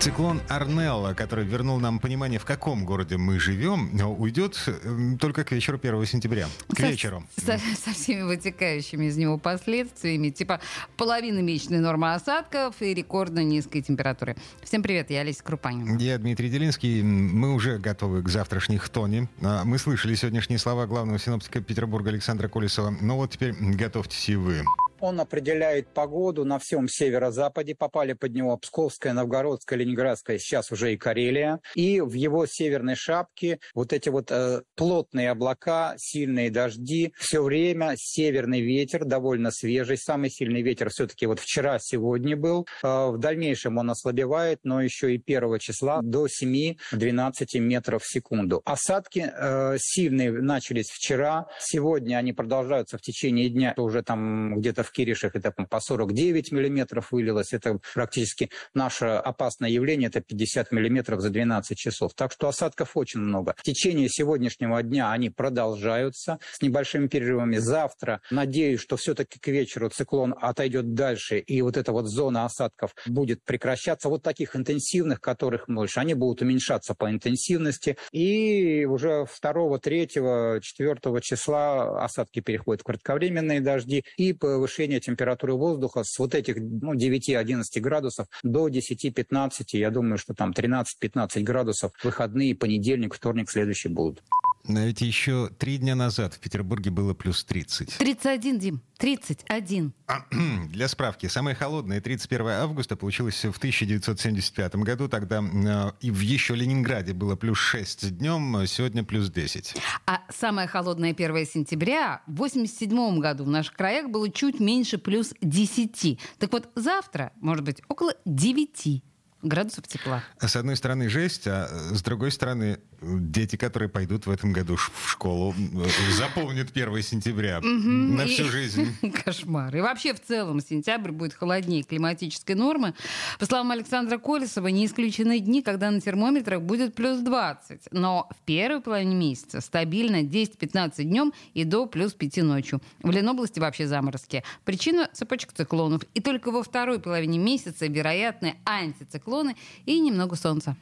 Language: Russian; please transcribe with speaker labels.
Speaker 1: Циклон Арнелла, который вернул нам понимание, в каком городе мы живем, уйдет эм, только к вечеру 1 сентября. К
Speaker 2: со,
Speaker 1: вечеру.
Speaker 2: Со, со всеми вытекающими из него последствиями, типа половины месячной нормы осадков и рекордно низкой температуры. Всем привет, я Олеся Крупанин.
Speaker 1: Я Дмитрий Делинский. Мы уже готовы к завтрашней хтоне. А, мы слышали сегодняшние слова главного синоптика Петербурга Александра Колесова. Ну вот теперь готовьтесь и вы.
Speaker 3: Он определяет погоду на всем северо-западе. Попали под него Псковская, Новгородская, Ленинградская, сейчас уже и Карелия. И в его северной шапке вот эти вот э, плотные облака, сильные дожди. Все время северный ветер, довольно свежий. Самый сильный ветер все-таки вот вчера-сегодня был. Э, в дальнейшем он ослабевает, но еще и первого числа до 7-12 метров в секунду. Осадки э, сильные начались вчера. Сегодня они продолжаются в течение дня. Уже там где-то в Киришах это по 49 миллиметров вылилось. Это практически наше опасное явление, это 50 миллиметров за 12 часов. Так что осадков очень много. В течение сегодняшнего дня они продолжаются с небольшими перерывами. Завтра, надеюсь, что все-таки к вечеру циклон отойдет дальше, и вот эта вот зона осадков будет прекращаться. Вот таких интенсивных, которых больше, они будут уменьшаться по интенсивности. И уже 2, 3, 4 числа осадки переходят в кратковременные дожди и повышение повышение температуры воздуха с вот этих ну, 9-11 градусов до 10-15, я думаю, что там 13-15 градусов выходные, понедельник, вторник следующие будут.
Speaker 1: Но ведь еще три дня назад в Петербурге было плюс 30.
Speaker 2: 31, Дим, 31.
Speaker 1: А, для справки, самое холодное 31 августа получилось в 1975 году. Тогда э, и в еще Ленинграде было плюс 6 днем, сегодня плюс 10.
Speaker 2: А самое холодное 1 сентября в 87 году в наших краях было чуть меньше плюс 10. Так вот, завтра, может быть, около 9 градусов тепла.
Speaker 1: С одной стороны жесть, а с другой стороны дети, которые пойдут в этом году в школу, запомнят 1 сентября на всю жизнь.
Speaker 2: Кошмар. И вообще в целом сентябрь будет холоднее климатической нормы. По словам Александра Колесова, не исключены дни, когда на термометрах будет плюс 20. Но в первой половине месяца стабильно 10-15 днем и до плюс 5 ночью. В Ленобласти вообще заморозки. Причина – цепочка циклонов. И только во второй половине месяца вероятны антициклоны и немного солнца.